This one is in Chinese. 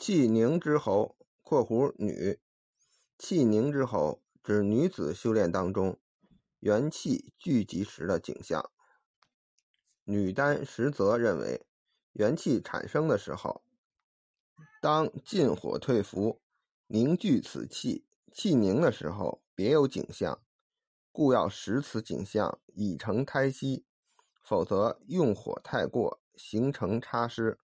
气凝之候（括弧女），气凝之候指女子修炼当中元气聚集时的景象。女丹实则认为，元气产生的时候，当进火退伏，凝聚此气，气凝的时候别有景象，故要使此景象已成胎息，否则用火太过，形成差失。